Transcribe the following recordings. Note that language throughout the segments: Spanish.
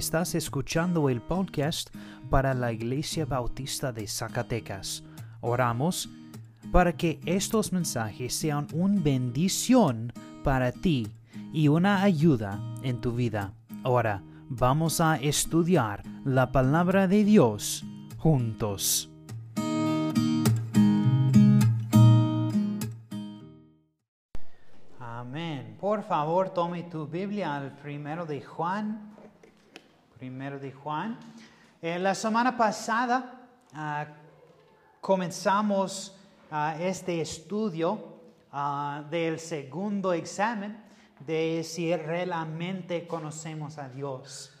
Estás escuchando el podcast para la Iglesia Bautista de Zacatecas. Oramos para que estos mensajes sean una bendición para ti y una ayuda en tu vida. Ahora vamos a estudiar la palabra de Dios juntos. Amén. Por favor, tome tu Biblia al primero de Juan. Primero de Juan. Eh, la semana pasada ah, comenzamos ah, este estudio ah, del segundo examen de si realmente conocemos a Dios.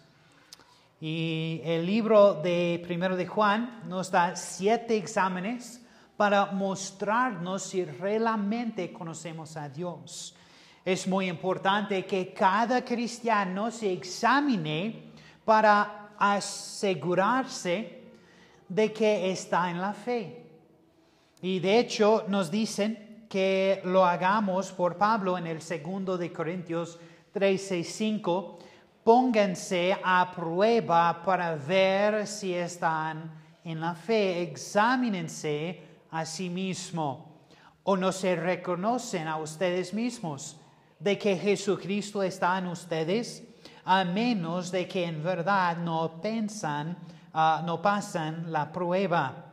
Y el libro de Primero de Juan nos da siete exámenes para mostrarnos si realmente conocemos a Dios. Es muy importante que cada cristiano se examine para asegurarse de que está en la fe. Y de hecho nos dicen que lo hagamos por Pablo en el segundo de Corintios 3, 5. Pónganse a prueba para ver si están en la fe. Examínense a sí mismo o no se reconocen a ustedes mismos de que Jesucristo está en ustedes, a menos de que en verdad no pensan, ah, no pasan la prueba.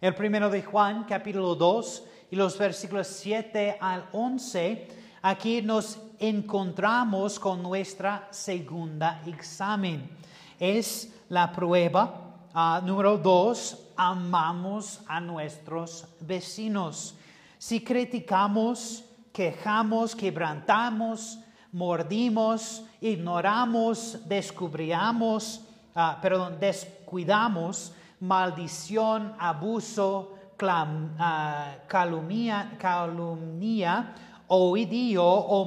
El primero de Juan, capítulo 2, y los versículos 7 al 11, aquí nos encontramos con nuestra segunda examen. Es la prueba ah, número 2, amamos a nuestros vecinos. Si criticamos, quejamos, quebrantamos, mordimos, ignoramos, descubrimos, ah, perdón, descuidamos, maldición, abuso, ah, calumnia, calumnia, oidio o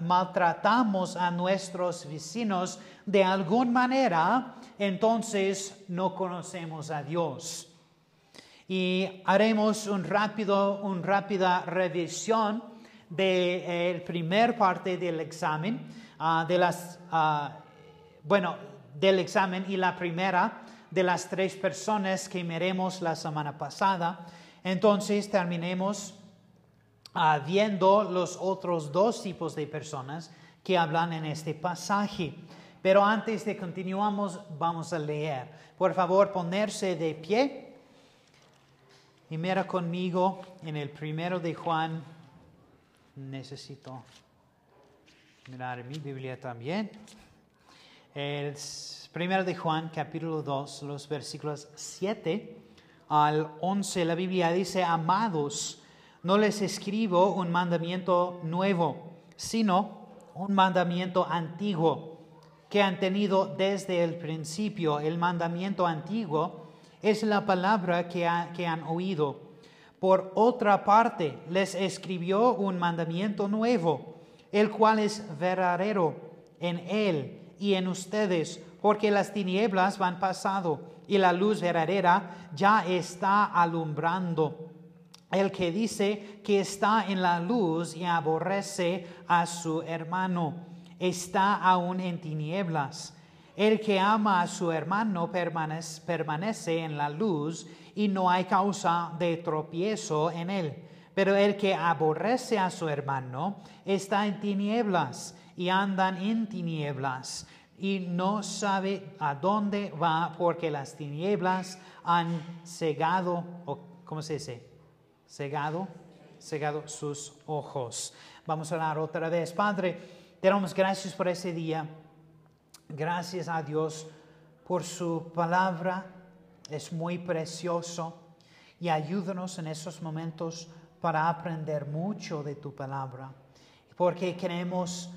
maltratamos a nuestros vecinos de alguna manera, entonces no conocemos a Dios. Y haremos un rápido, una rápida revisión de la eh, primer parte del examen, ah, de las, ah, bueno, del examen y la primera de las tres personas que miremos la semana pasada. Entonces terminemos ah, viendo los otros dos tipos de personas que hablan en este pasaje. Pero antes de continuamos, vamos a leer. Por favor, ponerse de pie y mira conmigo en el primero de Juan necesito mirar mi Biblia también. El primero de Juan, capítulo 2, los versículos 7 al 11, la Biblia dice, amados, no les escribo un mandamiento nuevo, sino un mandamiento antiguo que han tenido desde el principio. El mandamiento antiguo es la palabra que, que han oído por otra parte, les escribió un mandamiento nuevo, el cual es verdadero en él y en ustedes, porque las tinieblas van pasado y la luz verdadera ya está alumbrando. El que dice que está en la luz y aborrece a su hermano, está aún en tinieblas. El que ama a su hermano permanece, permanece en la luz y no hay causa de tropiezo en él. Pero el que aborrece a su hermano está en tinieblas y andan en tinieblas y no sabe a dónde va porque las tinieblas han cegado, ¿cómo se dice? Cegado, cegado sus ojos. Vamos a orar otra vez. Padre, te damos gracias por ese día. Gracias a Dios por su palabra es muy precioso y ayúdanos en esos momentos para aprender mucho de tu palabra, porque queremos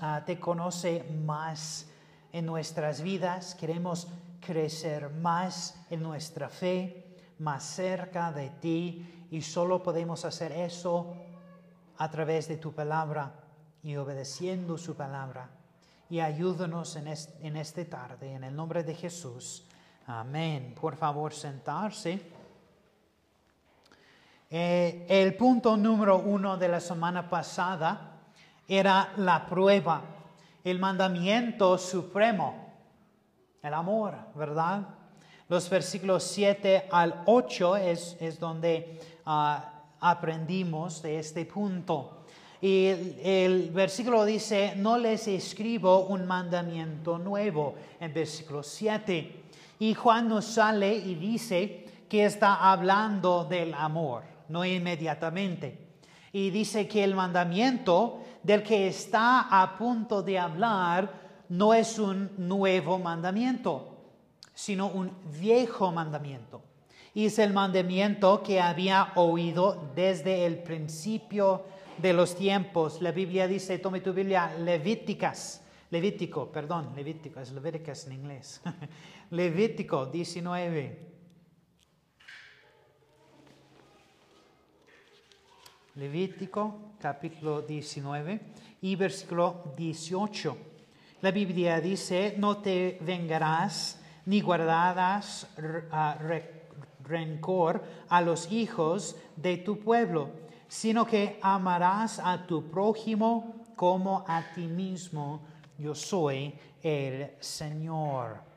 ah, te conoce más en nuestras vidas, queremos crecer más en nuestra fe, más cerca de ti y solo podemos hacer eso a través de tu palabra y obedeciendo su palabra. Y ayúdanos en, en esta tarde, en el nombre de Jesús. Amén. Por favor, sentarse. Eh, el punto número uno de la semana pasada era la prueba. el mandamiento supremo, el amor, ¿verdad? Los versículos 7 al 8 es, es donde ah, aprendimos de este punto. Y el, versículo dice, no les escribo un mandamiento nuevo, en versículo 7. Y Juan nos sale y dice que está hablando del amor, no inmediatamente. Y dice que el mandamiento del que está a punto de hablar no es un nuevo mandamiento, sino un viejo mandamiento. Y es el mandamiento que había oído desde el principio de los tiempos. La Biblia dice, tome tu Biblia, Levíticas, Levítico, perdón, Levítico, es Levíticas en inglés. Levítico 19. Levítico capítulo 19 y versículo 18. La Biblia dice, no te vengarás ni guardarás rencor a los hijos de tu pueblo sino que amarás a tu prójimo como a ti mismo. Yo soy el Señor.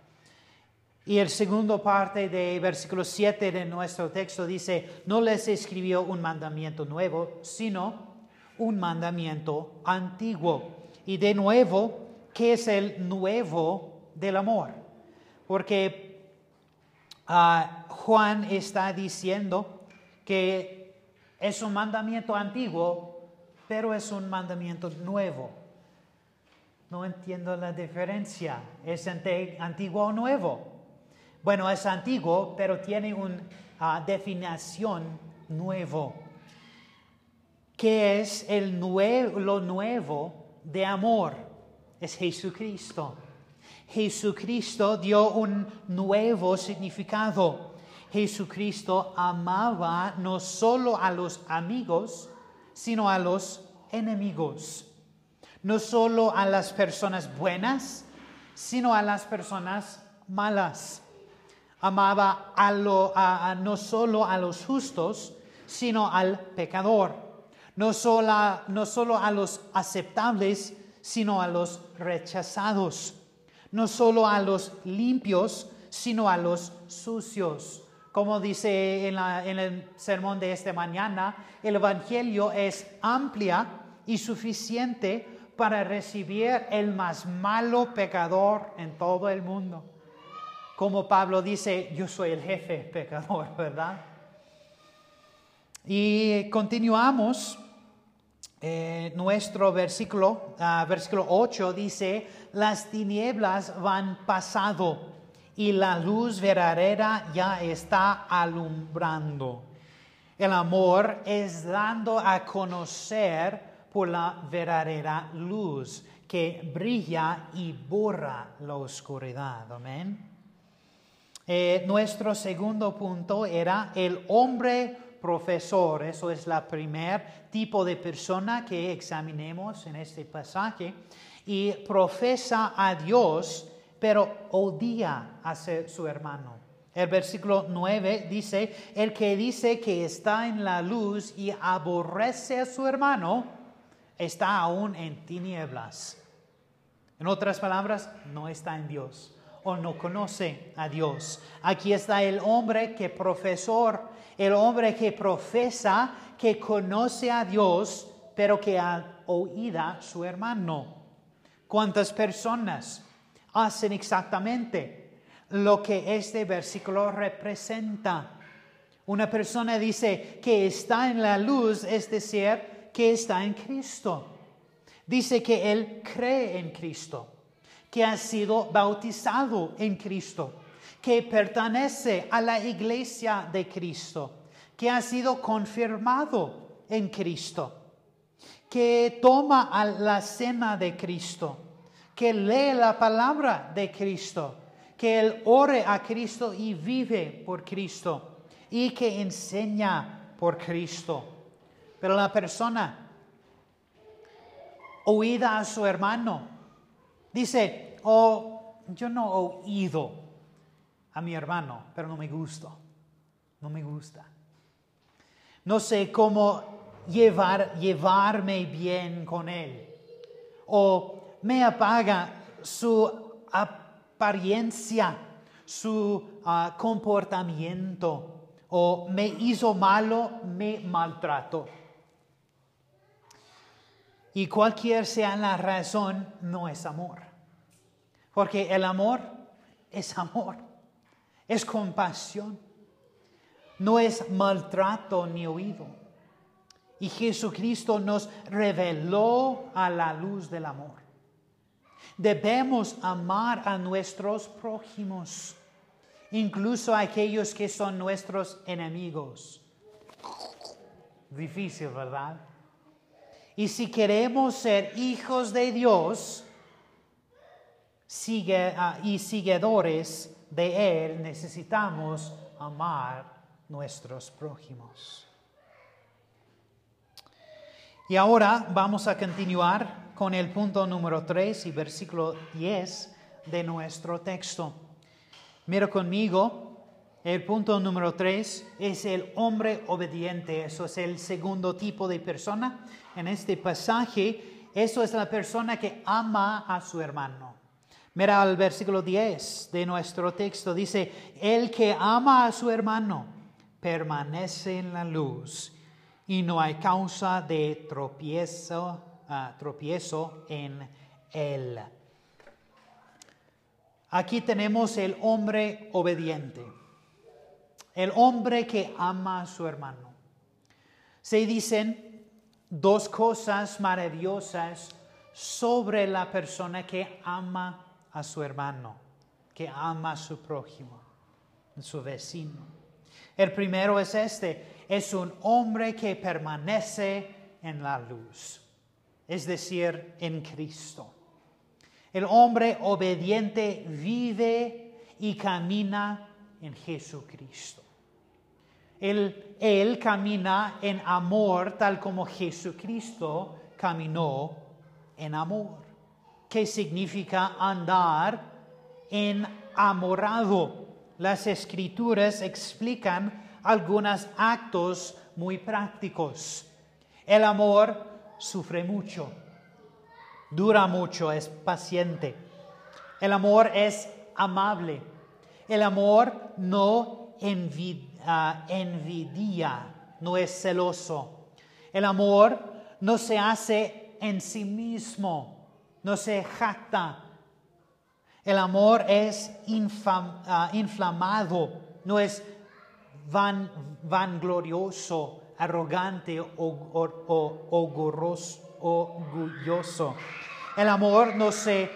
Y el segundo parte de versículo 7 de nuestro texto dice, no les escribió un mandamiento nuevo, sino un mandamiento antiguo. Y de nuevo, ¿qué es el nuevo del amor? Porque ah, Juan está diciendo que es un mandamiento antiguo, pero es un mandamiento nuevo. No entiendo la diferencia. ¿Es antiguo o nuevo? Bueno, es antiguo, pero tiene una ah, definición nuevo. ¿Qué es el lo nuevo de amor? Es Jesucristo. Jesucristo dio un nuevo significado. Jesucristo amaba no solo a los amigos, sino a los enemigos. No solo a las personas buenas, sino a las personas malas. Amaba a no solo a los justos, sino al pecador. No solo, a los aceptables, sino a los rechazados. No solo a los limpios, sino a los sucios como dice en, el sermón de esta mañana, el Evangelio es amplia y suficiente para recibir el más malo pecador en todo el mundo. Como Pablo dice, yo soy el jefe pecador, ¿verdad? Y continuamos. Eh, nuestro versículo, ah, versículo 8 dice, las tinieblas van pasado y la luz verdadera ya está alumbrando. El amor es dando a conocer por la verdadera luz que brilla y borra la oscuridad. Amén. Eh, nuestro segundo punto era el hombre profesor. Eso es la primer tipo de persona que examinemos en este pasaje. Y profesa a Dios pero odia a su hermano. El versículo 9 dice, el que dice que está en la luz y aborrece a su hermano, está aún en tinieblas. En otras palabras, no está en Dios o no conoce a Dios. Aquí está el hombre que profesor, el hombre que profesa que conoce a Dios, pero que ha oído a su hermano. ¿Cuántas personas hacen exactamente lo que este versículo representa. Una persona dice que está en la luz, es decir, que está en Cristo. Dice que él cree en Cristo, que ha sido bautizado en Cristo, que pertenece a la iglesia de Cristo, que ha sido confirmado en Cristo, que toma la cena de Cristo que lee la palabra de Cristo, que él ore a Cristo y vive por Cristo y que enseña por Cristo. Pero la persona oída a su hermano dice, oh, yo no he oído a mi hermano, pero no me gusta, no me gusta. No sé cómo llevar, llevarme bien con él. O me apaga su apariencia, su ah, comportamiento, o me hizo malo, me maltrato. Y cualquier sea la razón, no es amor. Porque el amor es amor, es compasión, no es maltrato ni oído. Y Jesucristo nos reveló a la luz del amor. Debemos amar a nuestros prójimos, incluso a aquellos que son nuestros enemigos. Difícil, ¿verdad? Y si queremos ser hijos de Dios sigue, ah, y seguidores de Él, necesitamos amar nuestros prójimos. Y ahora vamos a continuar con el punto número 3 y versículo 10 de nuestro texto. Mira conmigo, el punto número 3 es el hombre obediente. Eso es el segundo tipo de persona. En este pasaje, eso es la persona que ama a su hermano. Mira al versículo 10 de nuestro texto. Dice, el que ama a su hermano permanece en la luz y no hay causa de tropiezo, ah, tropiezo en él. Aquí tenemos el hombre obediente, el hombre que ama a su hermano. Se dicen dos cosas maravillosas sobre la persona que ama a su hermano, que ama a su prójimo, su vecino. El primero es este, es un hombre que permanece en la luz, es decir, en Cristo. El hombre obediente vive y camina en Jesucristo. Él, él, camina en amor tal como Jesucristo caminó en amor. ¿Qué significa andar enamorado? Las escrituras explican algunos actos muy prácticos. El amor sufre mucho, dura mucho, es paciente. El amor es amable. El amor no ah, envidia, no es celoso. El amor no se hace en sí mismo, no se jacta. El amor es ah, inflamado, no es van, vanglorioso, arrogante o, orgulloso. El amor no se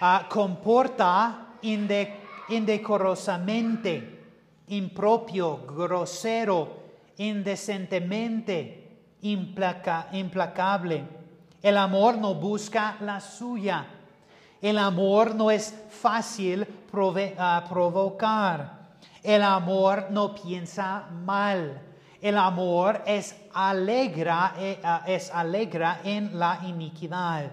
ah, comporta indecorosamente, impropio, grosero, indecentemente, implacable. El amor no busca la suya. El amor no es fácil ah, provocar. El amor no piensa mal. El amor es alegra, eh, ah, es alegra en la iniquidad.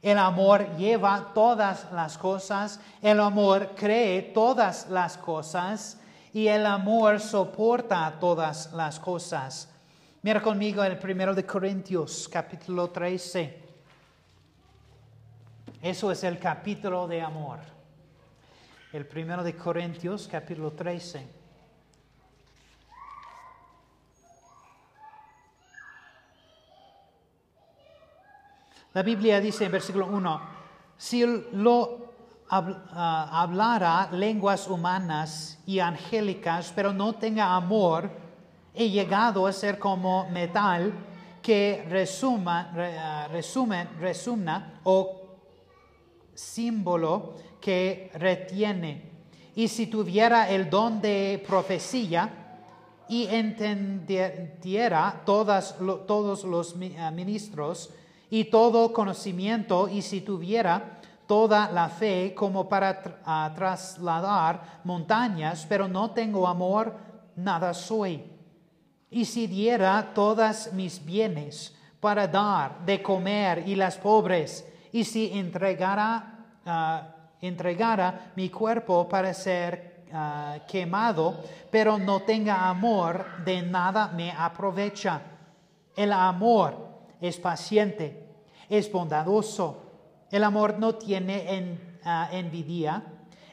El amor lleva todas las cosas. El amor cree todas las cosas. Y el amor soporta todas las cosas. Mira conmigo el primero de Corintios, capítulo 13. Eso es el capítulo de amor el primero de Corintios, capítulo 13. La Biblia dice en versículo 1, si lo ah, hablara lenguas humanas y angélicas, pero no tenga amor, he llegado a ser como metal que resuma, ah, resume, resumna o símbolo que retiene. Y si tuviera el don de profecía y entendiera todas, todos los eh, ministros y todo conocimiento, y si tuviera toda la fe como para trasladar montañas, pero no tengo amor, nada soy. Y si diera todas mis bienes para dar de comer y las pobres, y si entregara ah, entregara mi cuerpo para ser ah, quemado, pero no tenga amor, de nada me aprovecha. El amor es paciente, es bondadoso, El amor no tiene en, ah, envidia.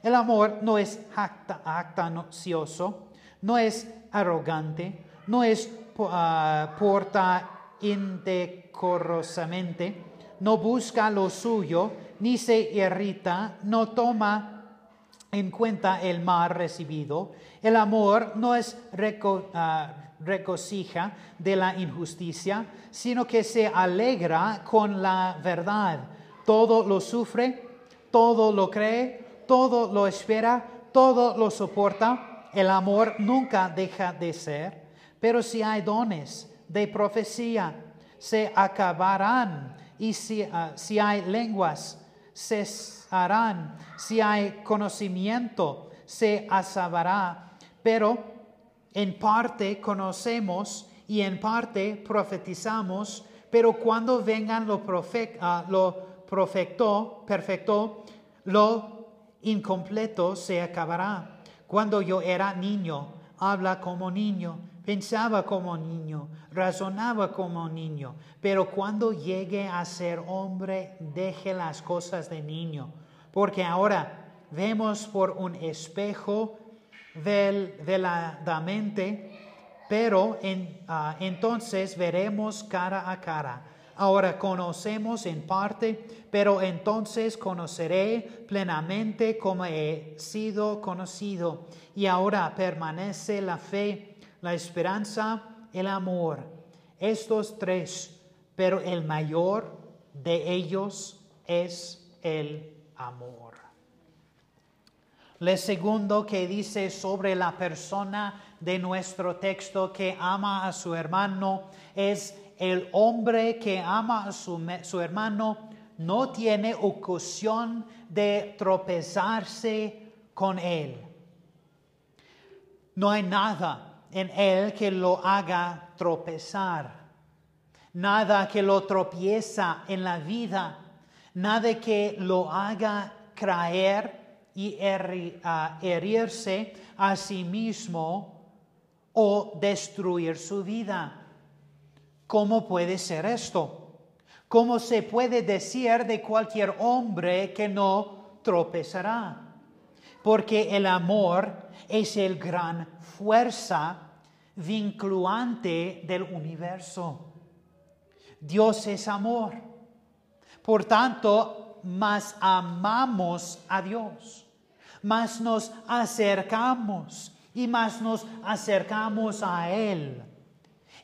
El amor no es jacta, jactancioso, no es arrogante, no es ah, porta indecorosamente, no busca lo suyo, ni se irrita, no toma en cuenta el mal recibido. El amor no es ah, regocija de la injusticia, sino que se alegra con la verdad. Todo lo sufre, todo lo cree, todo lo espera, todo lo soporta. El amor nunca deja de ser, pero si hay dones de profecía, se acabarán. Y si, ah, si hay lenguas, cesarán. Si hay conocimiento, se asabará. Pero en parte conocemos y en parte profetizamos, pero cuando vengan lo, ah, lo perfecto, lo incompleto se acabará. Cuando yo era niño, habla como niño, pensaba como niño, razonaba como niño, pero cuando llegue a ser hombre, deje las cosas de niño, porque ahora vemos por un espejo veladamente, pero en, ah, entonces veremos cara a cara. Ahora conocemos en parte, pero entonces conoceré plenamente como he sido conocido. Y ahora permanece la fe, la esperanza, el amor. Estos tres, pero el mayor de ellos es el amor. Le segundo que dice sobre la persona de nuestro texto que ama a su hermano es el hombre que ama a su, su hermano no tiene ocasión de tropezarse con él. No hay nada en él que lo haga tropezar, nada que lo tropieza en la vida, nada que lo haga caer y herirse a sí mismo o destruir su vida. ¿Cómo puede ser esto? ¿Cómo se puede decir de cualquier hombre que no tropezará? Porque el amor es el gran fuerza vinculante del universo. Dios es amor. Por tanto, más amamos a Dios más nos acercamos y más nos acercamos a Él.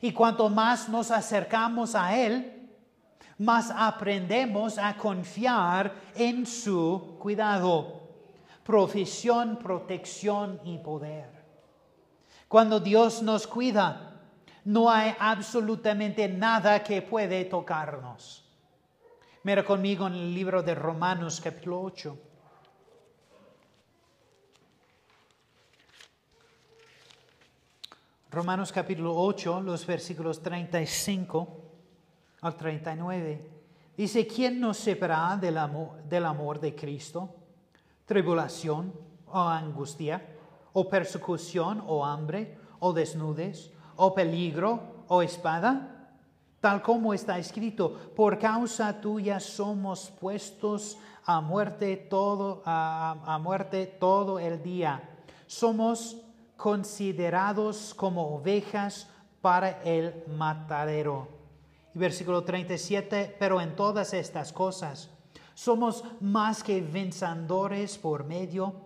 Y cuanto más nos acercamos a Él, más aprendemos a confiar en su cuidado, profesión, protección y poder. Cuando Dios nos cuida, no hay absolutamente nada que puede tocarnos. Mira conmigo en el libro de Romanos capítulo 8. Romanos capítulo 8, los versículos 35 al 39. Dice, ¿quién nos separará del amor, del amor de Cristo? ¿Tribulación o angustia? ¿O persecución o hambre? ¿O desnudes? ¿O peligro o espada? Tal como está escrito, por causa tuya somos puestos a muerte todo, a, muerte todo el día. Somos considerados como ovejas para el matadero. Versículo 37, pero en todas estas cosas somos más que vencedores por medio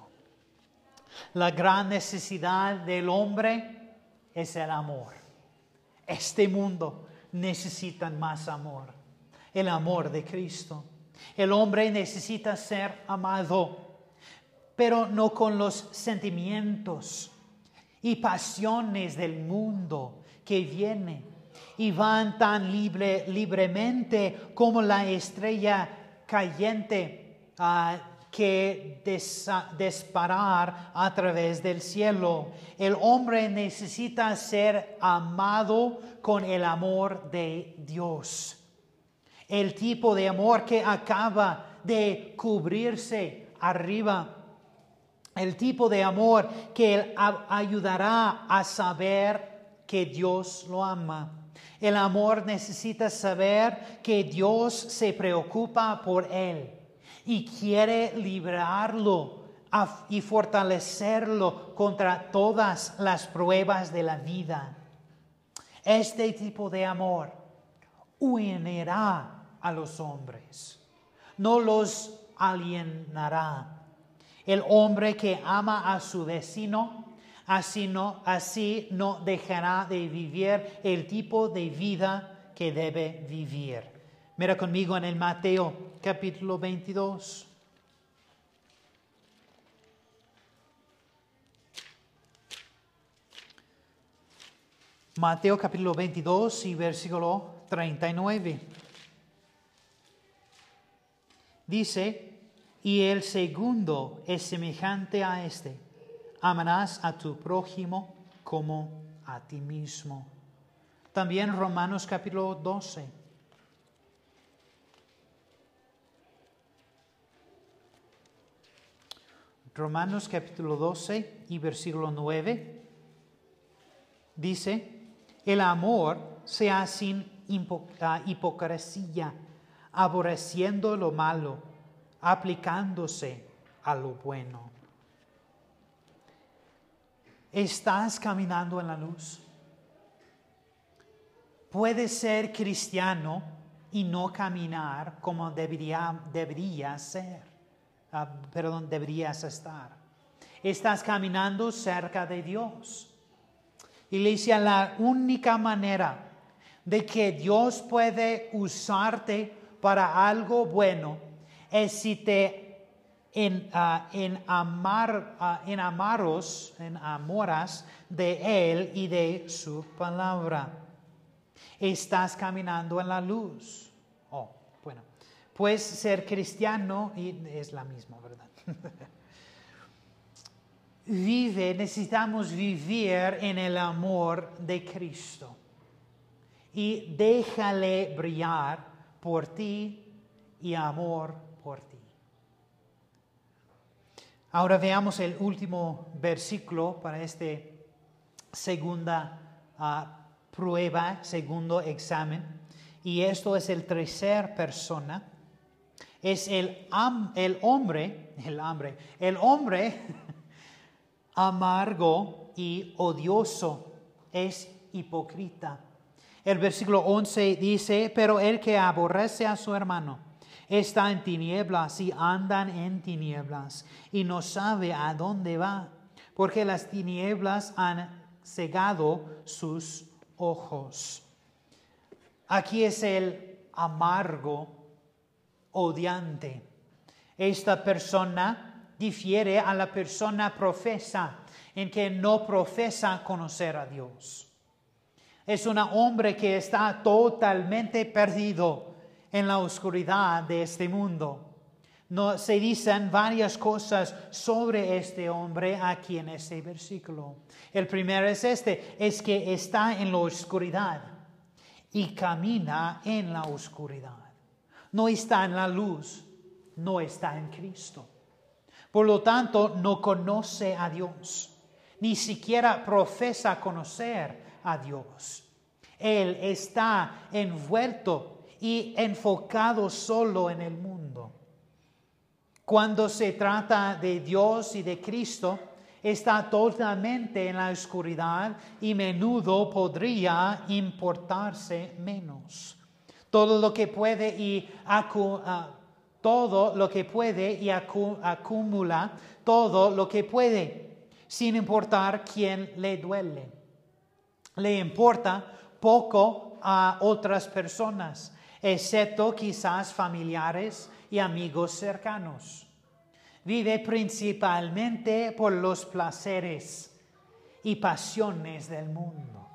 La gran necesidad del hombre es el amor. Este mundo necesita más amor, el amor de Cristo. El hombre necesita ser amado pero no con los sentimientos y pasiones del mundo que viene y van tan libre, libremente como la estrella cayente, ah, que disparar a través del cielo. El hombre necesita ser amado con el amor de Dios. El tipo de amor que acaba de cubrirse arriba. El tipo de amor que ayudará a saber que Dios lo ama. El amor necesita saber que Dios se preocupa por él y quiere librarlo y fortalecerlo contra todas las pruebas de la vida. Este tipo de amor unirá a los hombres, no los alienará. El hombre que ama a su vecino, así no, así no dejará de vivir el tipo de vida que debe vivir. Mira conmigo en el Mateo capítulo 22. Mateo capítulo 22 y versículo 39. Dice, y el segundo es semejante a este, amarás a tu prójimo como a ti mismo. También Romanos capítulo 12 Romanos capítulo 12 y versículo 9 dice, el amor sea sin hipocresía, aborreciendo lo malo, aplicándose a lo bueno. ¿Estás caminando en la luz? Puedes ser cristiano y no caminar como debería, debería ser. Ah, perdón, deberías estar. Estás caminando cerca de Dios. Iglesia, la única manera de que Dios puede usarte para algo bueno es si te en, uh, en amar, uh, en amaros, en amoras de Él y de su palabra. Estás caminando en la luz. Pues ser cristiano es la misma, ¿verdad? Vive, necesitamos vivir en el amor de Cristo. Y déjale brillar por ti y amor por ti. Ahora veamos el último versículo para esta segunda ah, prueba, segundo examen. Y esto es el tercer persona es el, el hombre, el hambre, el hombre amargo y odioso, es hipócrita. El versículo 11 dice, pero el que aborrece a su hermano está en tinieblas y andan en tinieblas y no sabe a dónde va, porque las tinieblas han cegado sus ojos. Aquí es el amargo odiante. Esta persona difiere a la persona profesa en que no profesa conocer a Dios. Es un hombre que está totalmente perdido en la oscuridad de este mundo. No, se dicen varias cosas sobre este hombre aquí en este versículo. El primero es este, es que está en la oscuridad y camina en la oscuridad no está en la luz, no está en Cristo. Por lo tanto, no conoce a Dios, ni siquiera profesa conocer a Dios. Él está envuelto y enfocado solo en el mundo. Cuando se trata de Dios y de Cristo, está totalmente en la oscuridad y menudo podría importarse menos todo lo que puede y ah, todo lo que puede y acumula todo lo que puede, sin importar quién le duele. Le importa poco a otras personas, excepto quizás familiares y amigos cercanos. Vive principalmente por los placeres y pasiones del mundo.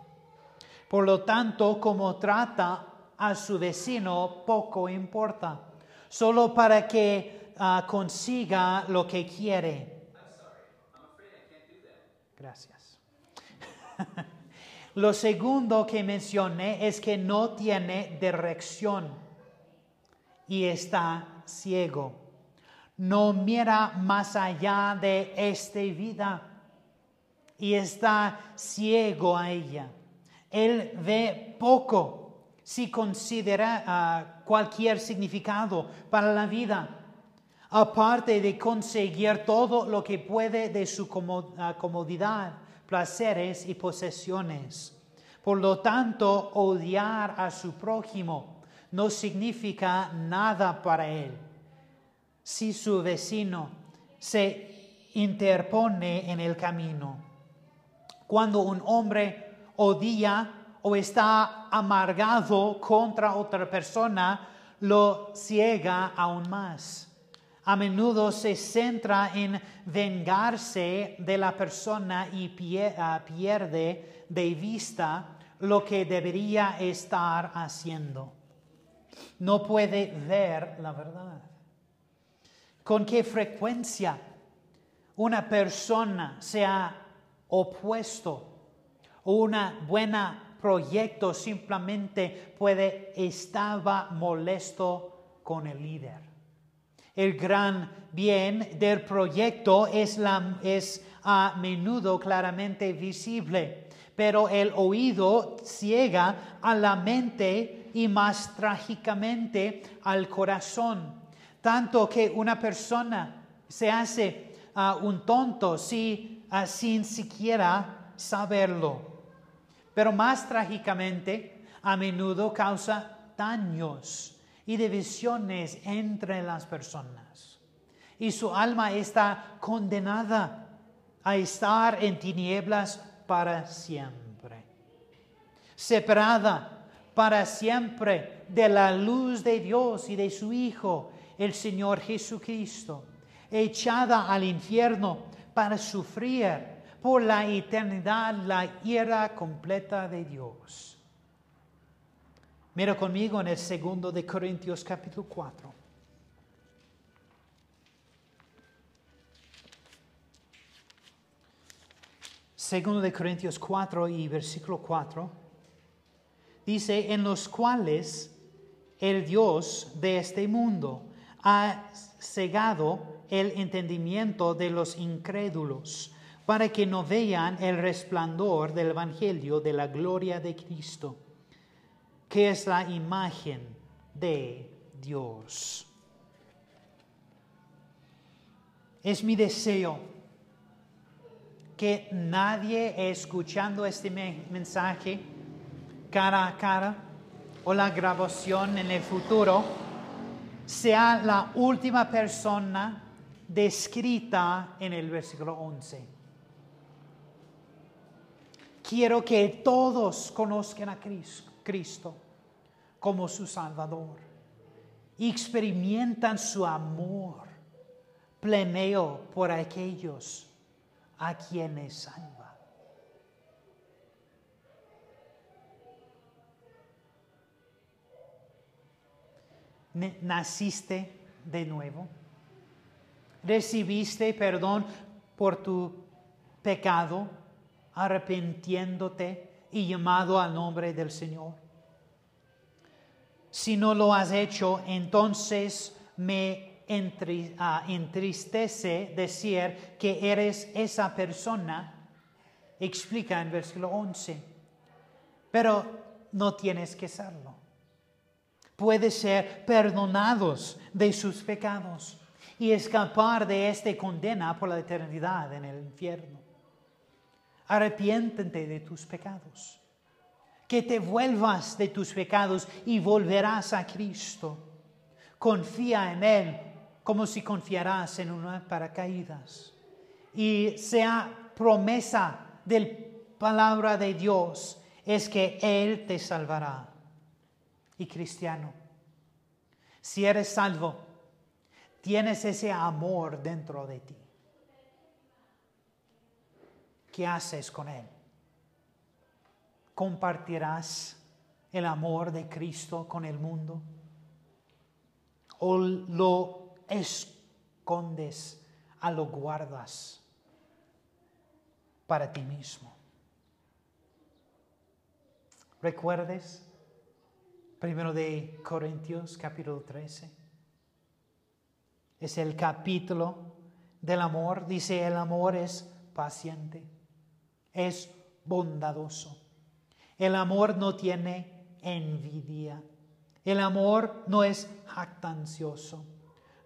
Por lo tanto, como trata a su vecino poco importa, solo para que ah, consiga lo que quiere. Gracias. lo segundo que mencioné es que no tiene dirección y está ciego. No mira más allá de esta vida y está ciego a ella. Él ve poco si considera ah, cualquier significado para la vida, aparte de conseguir todo lo que puede de su ah, comodidad, placeres y posesiones. Por lo tanto, odiar a su prójimo no significa nada para él. Si su vecino se interpone en el camino, cuando un hombre odia o está amargado contra otra persona, lo ciega aún más. A menudo se centra en vengarse de la persona y ah, pierde de vista lo que debería estar haciendo. No puede ver la verdad. ¿Con qué frecuencia una persona se ha opuesto o una buena proyecto simplemente puede estaba molesto con el líder. El gran bien del proyecto es, la, es a menudo claramente visible, pero el oído ciega a la mente y más trágicamente al corazón, tanto que una persona se hace uh, un tonto si, uh, sin siquiera saberlo pero más trágicamente a menudo causa daños y divisiones entre las personas. Y su alma está condenada a estar en tinieblas para siempre, separada para siempre de la luz de Dios y de su Hijo, el Señor Jesucristo, echada al infierno para sufrir por la eternidad la ira completa de Dios. Mira conmigo en el segundo de Corintios capítulo 4. Segundo de Corintios 4 y versículo 4. Dice, en los cuales el Dios de este mundo ha cegado el entendimiento de los incrédulos para que no vean el resplandor del Evangelio de la gloria de Cristo, que es la imagen de Dios. Es mi deseo que nadie escuchando este mensaje cara a cara o la grabación en el futuro sea la última persona descrita en el versículo 11 Quiero que todos conozcan a Cristo como su Salvador y experimentan su amor pleneo por aquellos a quienes salva. Naciste de nuevo. Recibiste perdón por tu pecado arrepentiéndote y llamado al nombre del Señor. Si no lo has hecho, entonces me ah, entristece decir que eres esa persona, explica en versículo 11, pero no tienes que serlo. Puedes ser perdonados de sus pecados y escapar de esta condena por la eternidad en el infierno. Arrepiéntete de tus pecados. Que te vuelvas de tus pecados y volverás a Cristo. Confía en Él como si confiarás en una paracaídas. Y sea promesa de palabra de Dios es que Él te salvará. Y cristiano, si eres salvo, tienes ese amor dentro de ti. ¿Qué haces con Él? ¿Compartirás el amor de Cristo con el mundo? ¿O lo escondes, a lo guardas para ti mismo. ¿Recuerdes? Primero de Corintios capítulo 13. Es el capítulo del amor. Dice, el amor es paciente, es bondadoso. El amor no tiene envidia. El amor no es jactancioso,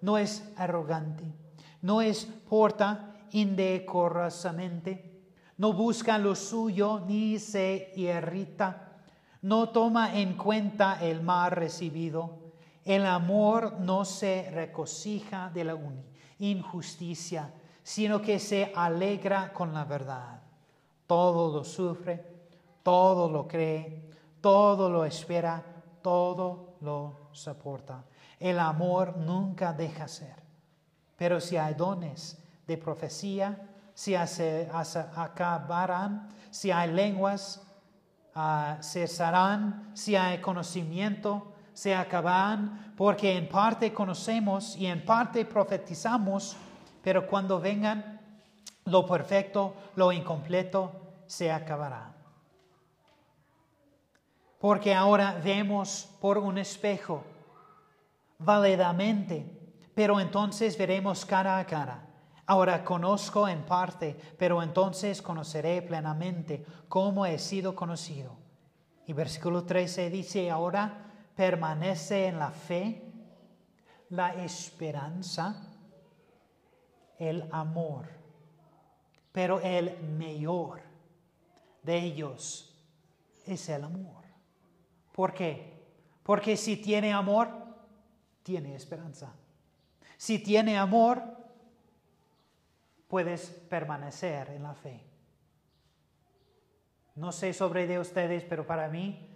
no es arrogante, no es porta indecorosamente, no busca lo suyo ni se irrita no toma en cuenta el mal recibido. El amor no se regocija de la injusticia, sino que se alegra con la verdad. Todo lo sufre, todo lo cree, todo lo espera, todo lo soporta. El amor nunca deja ser. Pero si hay dones de profecía, si se acabarán, si hay lenguas, cesarán si hay conocimiento, se acabarán, porque en parte conocemos y en parte profetizamos, pero cuando vengan lo perfecto, lo incompleto, se acabará. Porque ahora vemos por un espejo, válidamente, pero entonces veremos cara a cara. Ahora conozco en parte, pero entonces conoceré plenamente cómo he sido conocido. Y versículo 13 dice, ahora permanece en la fe, la esperanza, el amor. Pero el mayor de ellos es el amor. ¿Por qué? Porque si tiene amor, tiene esperanza. Si tiene amor, puedes permanecer en la fe. No sé sobre de ustedes, pero para mí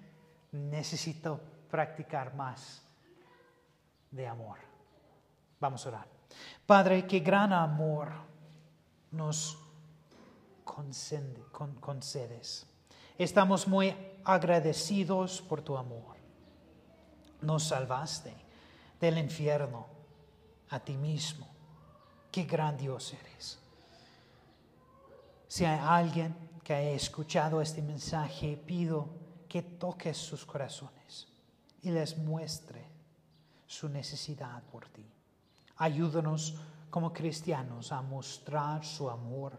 necesito practicar más de amor. Vamos a orar. Padre, qué gran amor nos concedes. Estamos muy agradecidos por tu amor. Nos salvaste del infierno a ti mismo. Qué gran Dios eres. Si hay alguien que haya escuchado este mensaje, pido que toques sus corazones y les muestre su necesidad por ti. Ayúdanos como cristianos a mostrar su amor